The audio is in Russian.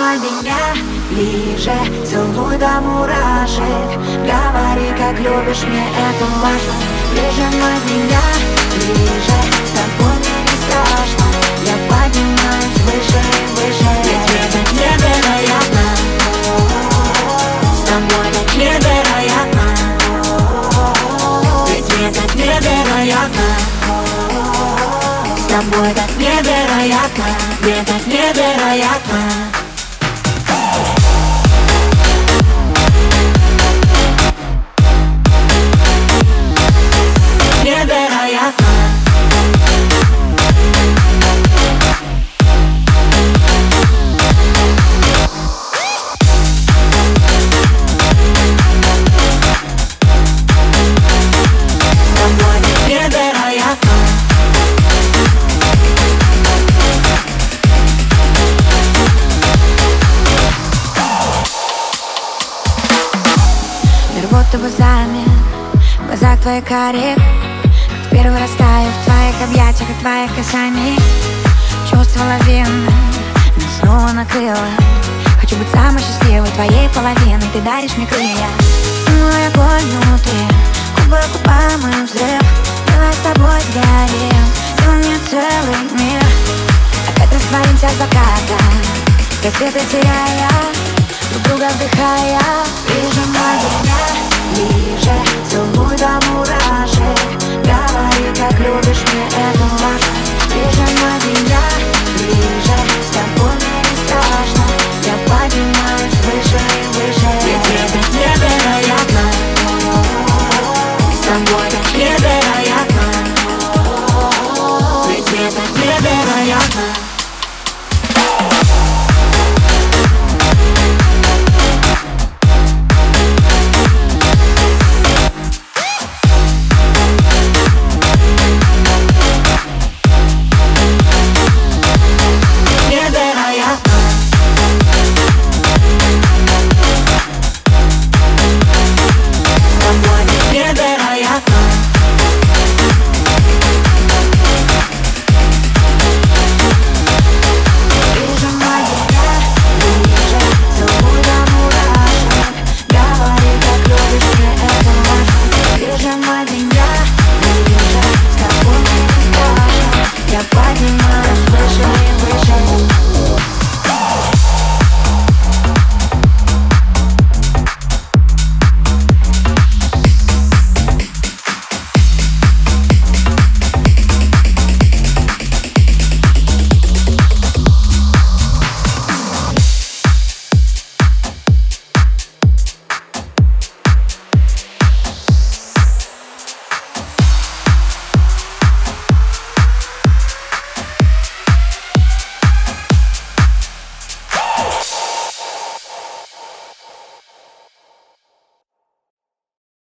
Прижимай меня ближе, целуй до мурашек. Говори, как любишь, мне это важно Прижимай меня ближе, с тобой мне не страшно. Я поднимаюсь выше и выше. Ведь это невероятно. С тобой так невероятно. Ведь так невероятно. С тобой так невероятно. Мне так невероятно будто бы замер В глазах твоих карих Как первый раз таю в твоих объятиях и твоих касаний. Чувство лавины Меня снова накрыло. Хочу быть самой счастливой твоей половиной. Ты даришь мне крылья. Мой огонь внутри. Губы губам и взрыв. Давай с тобой сгорим Ты у меня целый мир. Опять растворимся в закатах. Рассветы теряя Друг друга вдыхая